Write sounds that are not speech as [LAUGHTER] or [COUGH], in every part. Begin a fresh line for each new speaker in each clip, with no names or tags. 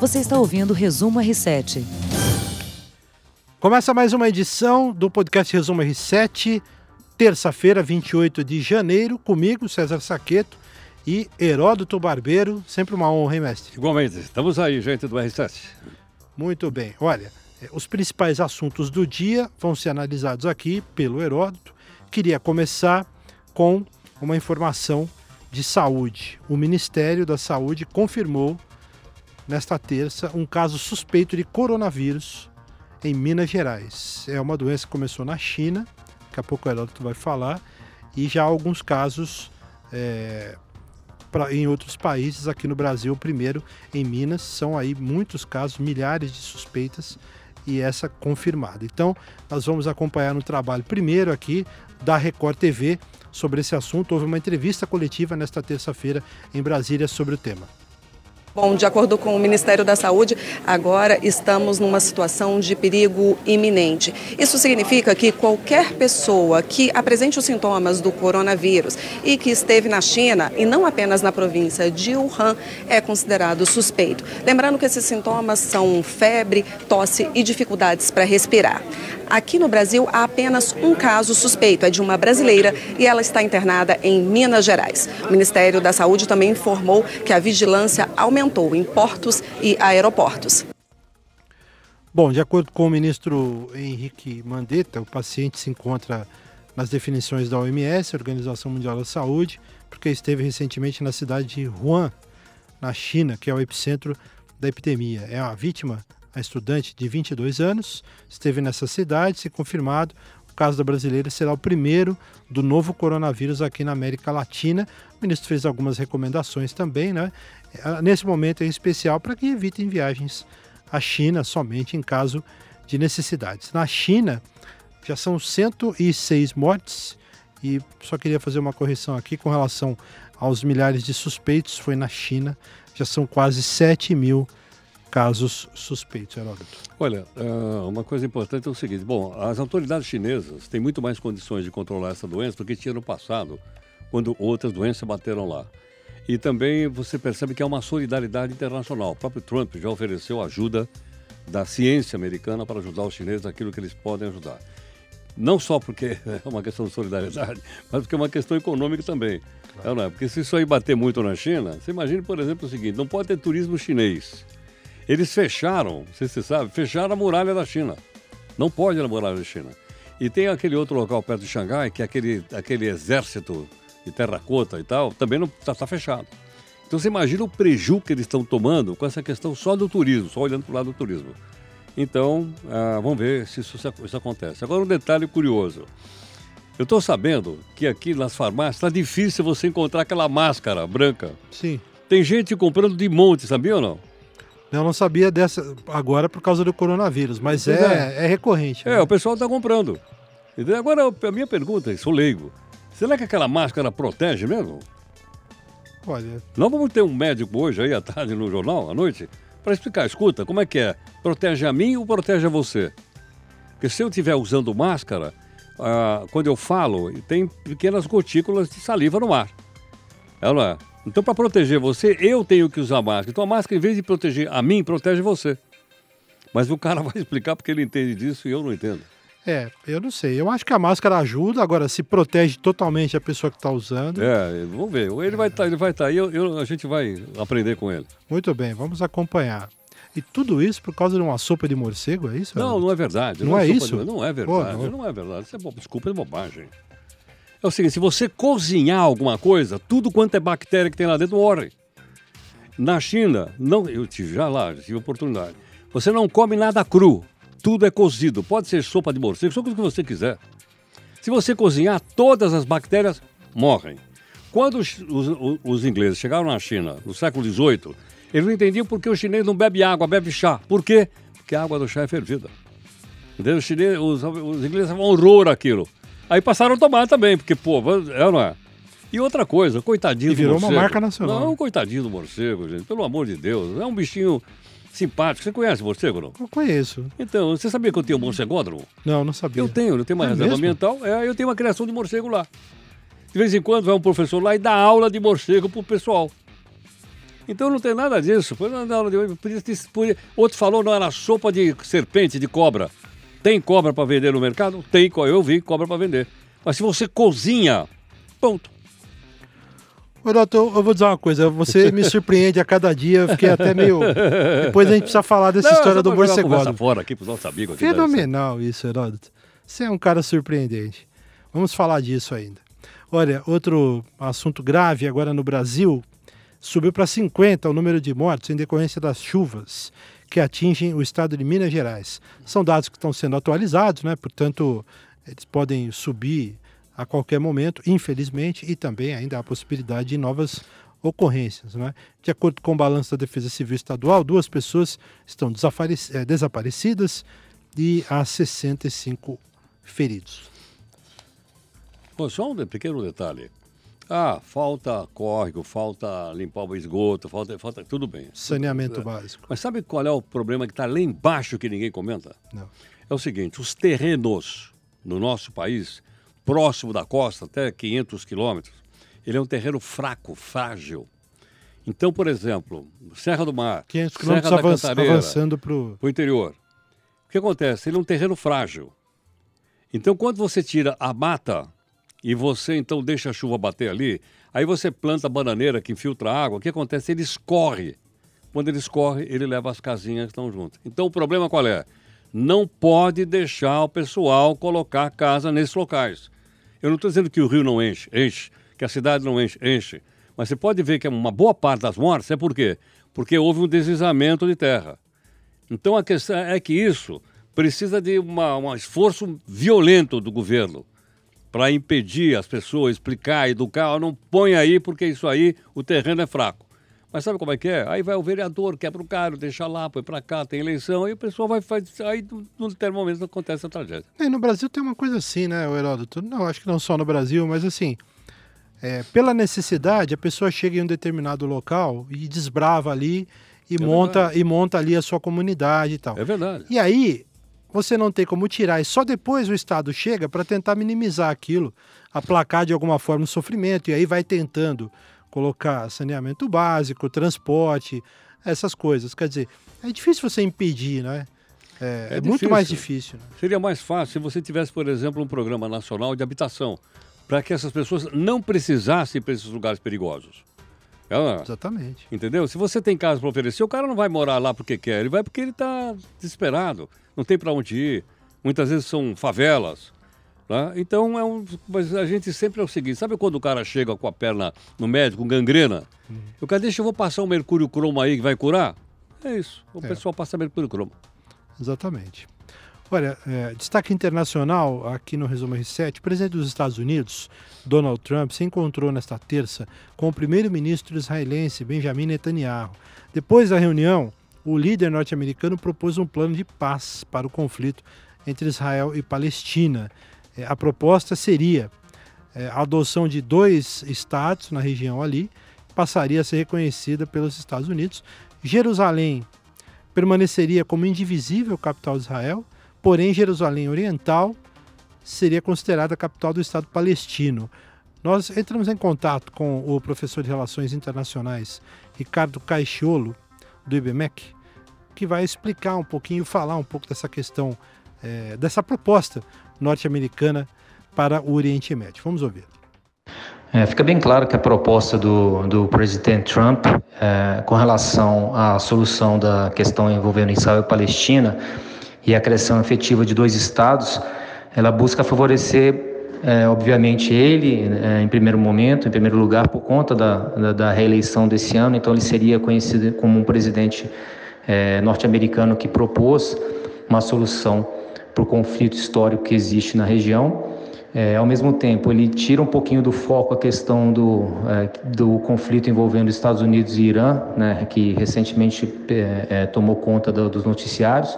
Você está ouvindo o Resumo R7.
Começa mais uma edição do podcast Resumo R7, terça-feira, 28 de janeiro, comigo, César Saqueto e Heródoto Barbeiro. Sempre uma honra, hein, mestre?
Igualmente. Estamos aí, gente do R7.
Muito bem. Olha, eh, os principais assuntos do dia vão ser analisados aqui pelo Heródoto. Queria começar com uma informação de saúde. O Ministério da Saúde confirmou nesta terça um caso suspeito de coronavírus em Minas Gerais. É uma doença que começou na China, daqui a pouco o Heródoto vai falar, e já há alguns casos é, pra, em outros países, aqui no Brasil, primeiro em Minas, são aí muitos casos, milhares de suspeitas e essa confirmada. Então, nós vamos acompanhar no trabalho primeiro aqui da Record TV sobre esse assunto. Houve uma entrevista coletiva nesta terça-feira em Brasília sobre o tema.
Bom, de acordo com o Ministério da Saúde, agora estamos numa situação de perigo iminente. Isso significa que qualquer pessoa que apresente os sintomas do coronavírus e que esteve na China, e não apenas na província de Wuhan, é considerado suspeito. Lembrando que esses sintomas são febre, tosse e dificuldades para respirar. Aqui no Brasil há apenas um caso suspeito, é de uma brasileira e ela está internada em Minas Gerais. O Ministério da Saúde também informou que a vigilância aumentou em portos e aeroportos.
Bom, de acordo com o ministro Henrique Mandetta, o paciente se encontra nas definições da OMS, Organização Mundial da Saúde, porque esteve recentemente na cidade de Wuhan, na China, que é o epicentro da epidemia. É uma vítima a estudante de 22 anos, esteve nessa cidade, se confirmado. O caso da brasileira será o primeiro do novo coronavírus aqui na América Latina. O ministro fez algumas recomendações também, né? É, nesse momento em especial, para que evitem viagens à China somente em caso de necessidades. Na China, já são 106 mortes e só queria fazer uma correção aqui com relação aos milhares de suspeitos, foi na China, já são quase 7 mil casos suspeitos, Heródoto?
Olha, ah, uma coisa importante é o seguinte: bom, as autoridades chinesas têm muito mais condições de controlar essa doença do que tinha no passado, quando outras doenças bateram lá. E também você percebe que há uma solidariedade internacional. O próprio Trump já ofereceu ajuda da ciência americana para ajudar os chineses naquilo que eles podem ajudar. Não só porque [LAUGHS] é uma questão de solidariedade, mas porque é uma questão econômica também. Claro. É, não é? Porque se isso aí bater muito na China, você imagina, por exemplo, o seguinte: não pode ter turismo chinês. Eles fecharam, não sei se você sabe, fecharam a muralha da China. Não pode ir na muralha da China. E tem aquele outro local perto de Xangai, que é aquele, aquele exército de terracota e tal, também está tá fechado. Então você imagina o prejuízo que eles estão tomando com essa questão só do turismo, só olhando para o lado do turismo. Então, ah, vamos ver se isso, isso acontece. Agora, um detalhe curioso. Eu estou sabendo que aqui nas farmácias está difícil você encontrar aquela máscara branca.
Sim.
Tem gente comprando de monte, sabia ou não?
Eu não sabia dessa agora por causa do coronavírus, mas é, é, é, recorrente.
É, né? o pessoal está comprando. Agora, a minha pergunta, sou leigo. Será que aquela máscara protege mesmo?
Olha.
Nós vamos ter um médico hoje aí à tarde no jornal, à noite, para explicar. Escuta, como é que é? Protege a mim ou protege a você? Porque se eu estiver usando máscara, ah, quando eu falo, tem pequenas gotículas de saliva no ar. Ela é. Então, para proteger você, eu tenho que usar máscara. Então, a máscara, em vez de proteger a mim, protege você. Mas o cara [LAUGHS] vai explicar porque ele entende disso e eu não entendo.
É, eu não sei. Eu acho que a máscara ajuda, agora se protege totalmente a pessoa que está usando.
É, vamos ver. Ele vai estar, tá, ele vai estar tá aí, eu, eu, a gente vai aprender com ele.
Muito bem, vamos acompanhar. E tudo isso por causa de uma sopa de morcego, é isso?
Não, não é verdade.
Não, não é, é isso?
De... Não é verdade, Pô, não... não... é verdade. Isso é bo... Desculpa, é bobagem. É o seguinte, se você cozinhar alguma coisa, tudo quanto é bactéria que tem lá dentro morre. Na China, não, eu tive já lá, tive oportunidade. Você não come nada cru, tudo é cozido. Pode ser sopa de morcego, só o que você quiser. Se você cozinhar, todas as bactérias morrem. Quando os, os, os ingleses chegaram na China, no século XVIII, eles não entendiam por que o chinês não bebe água, bebe chá. Por quê? Porque a água do chá é fervida. Entendeu? Os, chinês, os, os ingleses vão horror aquilo. Aí passaram a tomar também, porque, pô, é não é? E outra coisa, coitadinho
e virou
do morcego.
uma marca nacional.
Não, coitadinho do morcego, gente, pelo amor de Deus. É um bichinho simpático. Você conhece morcego, não?
Eu conheço.
Então, você sabia que eu tenho um morcegódromo?
Não, não sabia.
Eu tenho, eu tenho uma é reserva ambiental. É, eu tenho uma criação de morcego lá. De vez em quando vai um professor lá e dá aula de morcego pro pessoal. Então não tem nada disso. Outro falou não era sopa de serpente, de cobra. Tem cobra para vender no mercado? Tem, eu vi cobra para vender. Mas se você cozinha, ponto.
Renato, eu vou dizer uma coisa, você me surpreende a cada dia, eu fiquei até meio. [LAUGHS] Depois a gente precisa falar dessa não, história do morcegado.
fora aqui pros nossos amigos. Aqui
Fenomenal isso, Heródoto. Você é um cara surpreendente. Vamos falar disso ainda. Olha, outro assunto grave agora no Brasil, subiu para 50 o número de mortes em decorrência das chuvas que atingem o estado de Minas Gerais. São dados que estão sendo atualizados, né? portanto, eles podem subir a qualquer momento, infelizmente, e também ainda há a possibilidade de novas ocorrências. Né? De acordo com o balanço da Defesa Civil Estadual, duas pessoas estão eh, desaparecidas e há 65 feridos.
Bom, só um pequeno detalhe. Ah, falta córrego, falta limpar o esgoto, falta, falta tudo bem.
Saneamento básico.
Mas sabe qual é o problema que está lá embaixo que ninguém comenta?
Não.
É o seguinte, os terrenos no nosso país, próximo da costa, até 500 quilômetros, ele é um terreno fraco, frágil. Então, por exemplo, Serra do Mar, 500 quilômetros avanç,
avançando para o
interior. O que acontece? Ele é um terreno frágil. Então, quando você tira a mata e você então deixa a chuva bater ali, aí você planta a bananeira que infiltra água, o que acontece? Ele escorre. Quando ele escorre, ele leva as casinhas que estão juntas. Então o problema qual é? Não pode deixar o pessoal colocar casa nesses locais. Eu não estou dizendo que o rio não enche, enche, que a cidade não enche, enche. Mas você pode ver que uma boa parte das mortes é por quê? Porque houve um deslizamento de terra. Então a questão é que isso precisa de uma, um esforço violento do governo para impedir as pessoas, explicar, educar, não põe aí porque isso aí o terreno é fraco. Mas sabe como é que é? Aí vai o vereador, quebra o carro, deixa lá, põe para cá, tem eleição, aí o pessoal vai fazer. Aí no determinado momento acontece a tragédia.
É, no Brasil tem uma coisa assim, né, Heródoto? Não, acho que não só no Brasil, mas assim. É, pela necessidade, a pessoa chega em um determinado local e desbrava ali e, é monta, e monta ali a sua comunidade e tal.
É verdade.
E aí, você não tem como tirar e só depois o Estado chega para tentar minimizar aquilo, aplacar de alguma forma o sofrimento e aí vai tentando colocar saneamento básico, transporte, essas coisas. Quer dizer, é difícil você impedir, né? É, é, é muito mais difícil. Né?
Seria mais fácil se você tivesse, por exemplo, um programa nacional de habitação, para que essas pessoas não precisassem para esses lugares perigosos.
É Exatamente.
Entendeu? Se você tem casa para oferecer, o cara não vai morar lá porque quer, ele vai porque ele está desesperado, não tem para onde ir. Muitas vezes são favelas. Tá? Então, é um, mas a gente sempre é o seguinte: sabe quando o cara chega com a perna no médico, com gangrena? Uhum. O cara deixa, eu vou passar um mercúrio cromo aí que vai curar? É isso. O é. pessoal passa mercúrio cromo.
Exatamente. Olha, é, destaque internacional aqui no Resumo R7. O presidente dos Estados Unidos, Donald Trump, se encontrou nesta terça com o primeiro-ministro israelense Benjamin Netanyahu. Depois da reunião, o líder norte-americano propôs um plano de paz para o conflito entre Israel e Palestina. É, a proposta seria é, a adoção de dois estados na região ali, passaria a ser reconhecida pelos Estados Unidos. Jerusalém permaneceria como indivisível capital de Israel porém Jerusalém Oriental seria considerada a capital do Estado palestino. Nós entramos em contato com o professor de Relações Internacionais Ricardo Caixolo, do IBMEC, que vai explicar um pouquinho, falar um pouco dessa questão, é, dessa proposta norte-americana para o Oriente Médio. Vamos ouvir.
É, fica bem claro que a proposta do, do presidente Trump é, com relação à solução da questão envolvendo Israel e Palestina e a criação efetiva de dois estados, ela busca favorecer, é, obviamente, ele, é, em primeiro momento, em primeiro lugar, por conta da, da, da, reeleição desse ano, então ele seria conhecido como um presidente é, norte-americano que propôs uma solução para o conflito histórico que existe na região. É, ao mesmo tempo, ele tira um pouquinho do foco a questão do, é, do conflito envolvendo Estados Unidos e Irã, né, que recentemente é, é tomou conta do, dos noticiários.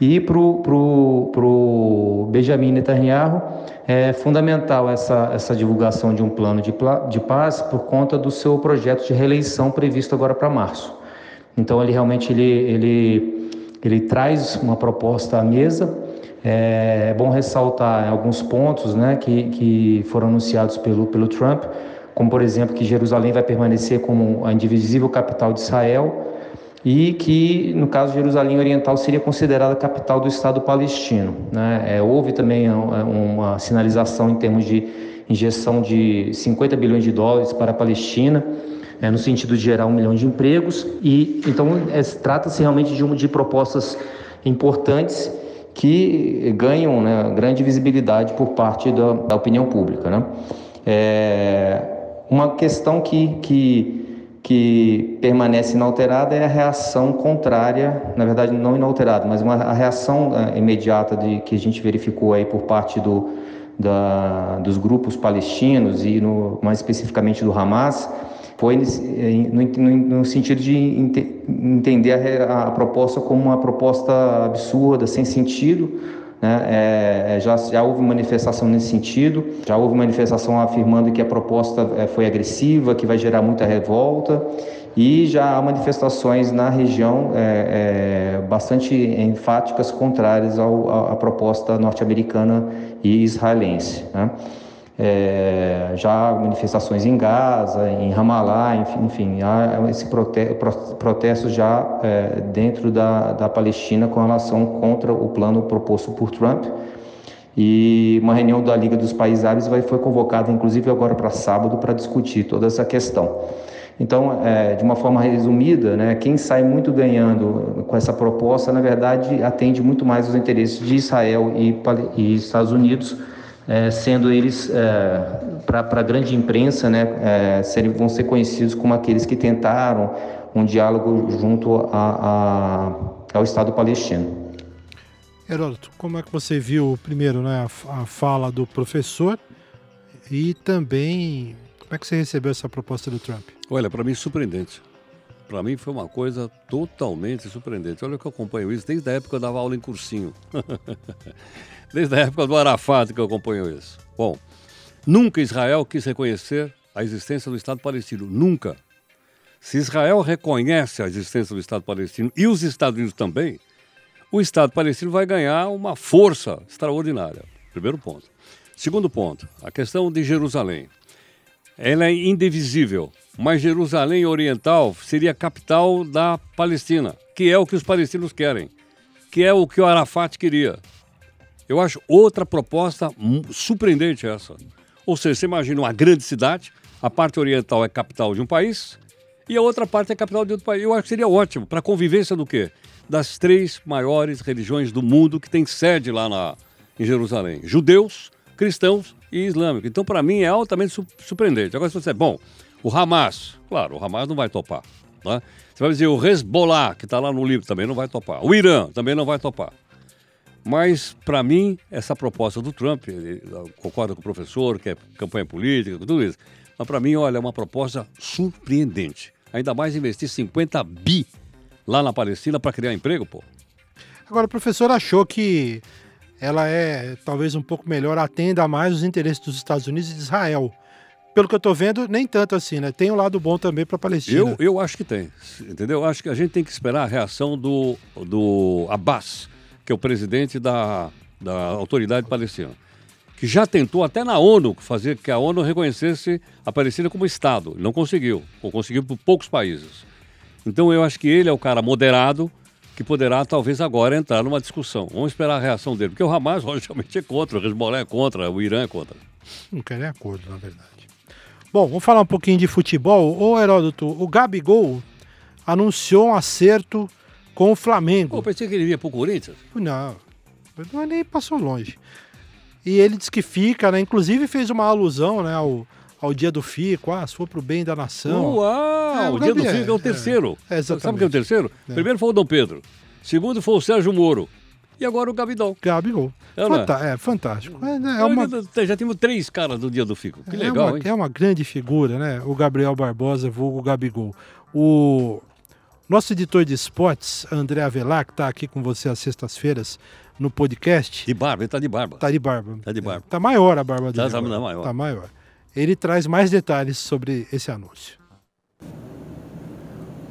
E para o Benjamin Netanyahu é fundamental essa, essa divulgação de um plano de, de paz por conta do seu projeto de reeleição previsto agora para março. Então ele realmente ele, ele, ele traz uma proposta à mesa. É, é bom ressaltar alguns pontos né, que, que foram anunciados pelo, pelo Trump como por exemplo que Jerusalém vai permanecer como a indivisível capital de Israel e que, no caso de Jerusalém Oriental, seria considerada a capital do Estado palestino. Né? É, houve também uma sinalização em termos de injeção de 50 bilhões de dólares para a Palestina, é, no sentido de gerar um milhão de empregos, e então é, trata-se realmente de, uma, de propostas importantes que ganham né, grande visibilidade por parte da, da opinião pública. Né? É, uma questão que, que que permanece inalterada é a reação contrária, na verdade não inalterada, mas uma, a reação uh, imediata de, que a gente verificou aí por parte do, da, dos grupos palestinos e no, mais especificamente do Hamas, foi no, no, no sentido de ente, entender a, a proposta como uma proposta absurda, sem sentido, né? É, é, já, já houve manifestação nesse sentido, já houve manifestação afirmando que a proposta é, foi agressiva, que vai gerar muita revolta, e já há manifestações na região é, é, bastante enfáticas contrárias ao, à proposta norte-americana e israelense. Né? É, já manifestações em Gaza, em Ramallah, enfim, enfim há esse prote protesto já é, dentro da, da Palestina com relação contra o plano proposto por Trump. E uma reunião da Liga dos Países Árabes vai, foi convocada, inclusive, agora para sábado, para discutir toda essa questão. Então, é, de uma forma resumida, né, quem sai muito ganhando com essa proposta, na verdade, atende muito mais os interesses de Israel e, e Estados Unidos é, sendo eles, é, para a grande imprensa, né, é, serem, vão ser conhecidos como aqueles que tentaram um diálogo junto a, a, ao Estado palestino.
Heródoto, como é que você viu, primeiro, né, a, a fala do professor e também como é que você recebeu essa proposta do Trump?
Olha, para mim, surpreendente. Para mim foi uma coisa totalmente surpreendente. Olha que eu acompanho isso desde a época que eu dava aula em cursinho. [LAUGHS] desde a época do Arafat que eu acompanho isso. Bom, nunca Israel quis reconhecer a existência do Estado palestino. Nunca. Se Israel reconhece a existência do Estado palestino e os Estados Unidos também, o Estado palestino vai ganhar uma força extraordinária. Primeiro ponto. Segundo ponto, a questão de Jerusalém. Ela é indivisível, mas Jerusalém Oriental seria a capital da Palestina, que é o que os palestinos querem, que é o que o Arafat queria. Eu acho outra proposta surpreendente essa. Ou seja, você imagina uma grande cidade, a parte oriental é capital de um país e a outra parte é capital de outro país. Eu acho que seria ótimo para a convivência do quê? Das três maiores religiões do mundo que tem sede lá na, em Jerusalém: judeus, cristãos e islâmicos. Então, para mim, é altamente su surpreendente. Agora, se você é bom, o Hamas, claro, o Hamas não vai topar. Tá? Você vai dizer o Hezbollah, que está lá no livro, também não vai topar. O Irã também não vai topar. Mas, para mim, essa proposta do Trump, ele concorda com o professor, que é campanha política, tudo isso. Mas, para mim, olha, é uma proposta surpreendente. Ainda mais investir 50 bi lá na Palestina para criar emprego, pô.
Agora, o professor achou que ela é talvez um pouco melhor, atenda mais os interesses dos Estados Unidos e de Israel. Pelo que eu estou vendo, nem tanto assim, né? Tem um lado bom também para a Palestina.
Eu, eu acho que tem, entendeu? Acho que a gente tem que esperar a reação do, do Abbas, que é o presidente da, da autoridade palestina, que já tentou até na ONU fazer que a ONU reconhecesse a Palestina como Estado. Não conseguiu, ou conseguiu por poucos países. Então eu acho que ele é o cara moderado que poderá talvez agora entrar numa discussão. Vamos esperar a reação dele, porque o Hamas [LAUGHS] logicamente é contra, o Hezbollah é contra, o Irã é contra.
Não querem acordo, na verdade. Bom, vamos falar um pouquinho de futebol. Ô Heródoto, o Gabigol anunciou um acerto com o Flamengo.
Pô, pensei que ele ia pro Corinthians.
Não, não nem passou longe. E ele disse que fica, né? Inclusive fez uma alusão, né, ao, ao dia do Fico, ah, se for pro bem da nação.
Uau, é, o, dia do Fico é, é o terceiro. É, é exatamente. Sabe o que é o terceiro? É. Primeiro foi o Dom Pedro. Segundo foi o Sérgio Moro. E agora o Gabigol.
Gabigol. É, Fanta é fantástico. É, né, é
uma... Já temos três caras do dia do Fico. Que legal,
é uma,
hein?
É uma grande figura, né? O Gabriel Barbosa, vulgo Gabigol. O nosso editor de esportes, André Avelar, que está aqui com você às sextas-feiras no podcast.
De barba, ele está de barba.
Está de barba.
Está de barba.
Está maior a barba dele.
Está tá maior.
Está maior. Ele traz mais detalhes sobre esse anúncio.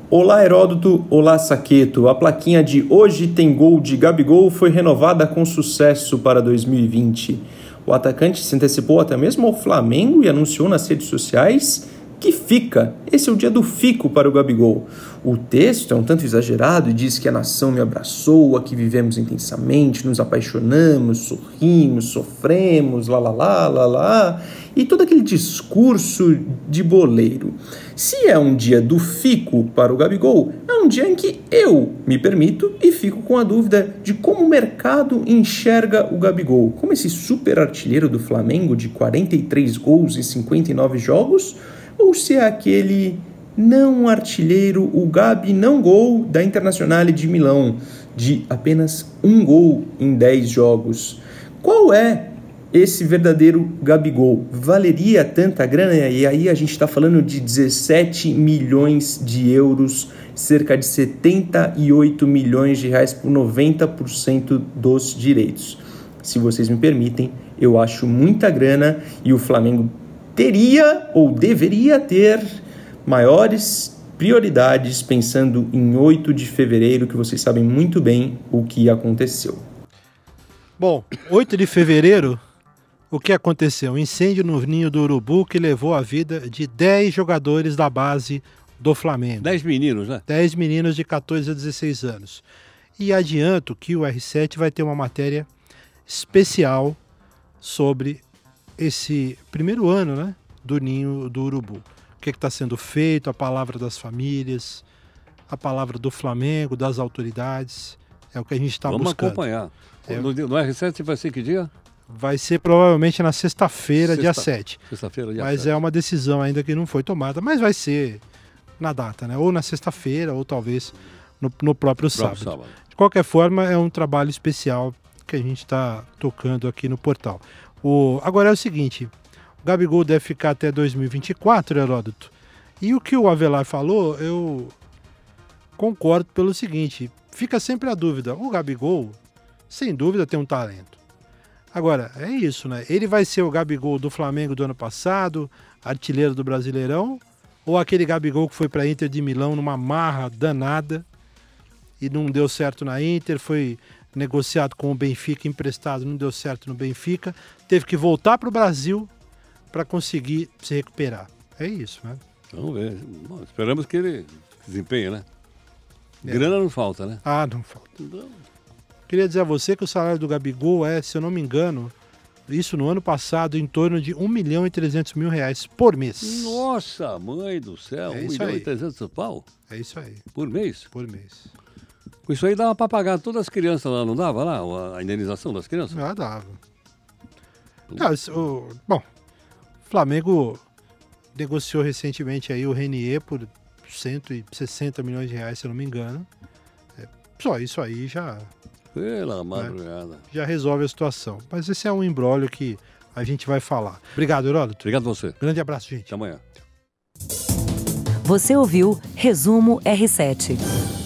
Olá Heródoto, olá Saqueto. A plaquinha de Hoje tem gol de Gabigol foi renovada com sucesso para 2020. O atacante se antecipou até mesmo ao Flamengo e anunciou nas redes sociais que fica. Esse é o dia do fico para o Gabigol. O texto é um tanto exagerado e diz que a nação me abraçou, aqui vivemos intensamente, nos apaixonamos, sorrimos, sofremos, lá lá lá lá lá, e todo aquele discurso de boleiro. Se é um dia do fico para o Gabigol, é um dia em que eu me permito e fico com a dúvida de como o mercado enxerga o Gabigol. Como esse super artilheiro do Flamengo de 43 gols em 59 jogos ou se é aquele não artilheiro, o Gabi não gol da Internazionale de Milão, de apenas um gol em 10 jogos. Qual é esse verdadeiro Gabigol? Valeria tanta grana? E aí a gente está falando de 17 milhões de euros, cerca de 78 milhões de reais por 90% dos direitos. Se vocês me permitem, eu acho muita grana e o Flamengo teria ou deveria ter maiores prioridades pensando em 8 de fevereiro, que vocês sabem muito bem o que aconteceu.
Bom, 8 de fevereiro, o que aconteceu? Um incêndio no ninho do Urubu que levou a vida de 10 jogadores da base do Flamengo.
10 meninos, né?
10 meninos de 14 a 16 anos. E adianto que o R7 vai ter uma matéria especial sobre esse primeiro ano né, do ninho do urubu. O que está sendo feito, a palavra das famílias, a palavra do Flamengo, das autoridades. É o que a gente está buscando.
Vamos acompanhar. É. No, no R7 vai ser que dia?
Vai ser provavelmente na sexta-feira, Sexta, dia 7.
Sexta-feira, dia
Mas
7.
é uma decisão ainda que não foi tomada, mas vai ser na data, né? Ou na sexta-feira, ou talvez no, no próprio, próprio sábado. sábado. De qualquer forma, é um trabalho especial que a gente está tocando aqui no portal. O, agora é o seguinte: o Gabigol deve ficar até 2024, Heródoto. E o que o Avelar falou, eu concordo pelo seguinte: fica sempre a dúvida. O Gabigol, sem dúvida, tem um talento. Agora, é isso, né? Ele vai ser o Gabigol do Flamengo do ano passado, artilheiro do Brasileirão, ou aquele Gabigol que foi para Inter de Milão numa marra danada e não deu certo na Inter, foi negociado com o Benfica, emprestado, não deu certo no Benfica, teve que voltar para o Brasil para conseguir se recuperar. É isso, né?
Vamos ver. Bom, esperamos que ele desempenhe, né? É. Grana não falta, né?
Ah, não falta. Não. Queria dizer a você que o salário do Gabigol é, se eu não me engano, isso no ano passado, em torno de 1 milhão e 300 mil reais por mês.
Nossa, mãe do céu, é 1 milhão aí. e 300 pau?
É isso aí.
Por mês?
Por mês.
Com isso aí dava para pagar todas as crianças lá, não dava lá? A indenização das crianças?
Ah, dava. Não, o, bom, o Flamengo negociou recentemente aí o Renier por 160 milhões de reais, se eu não me engano. É, só isso aí já.
Pela né, madrugada. Né,
já resolve a situação. Mas esse é um embrólio que a gente vai falar. Obrigado, Heródoto.
Obrigado a você.
Grande abraço, gente.
Até amanhã.
Você ouviu Resumo R7.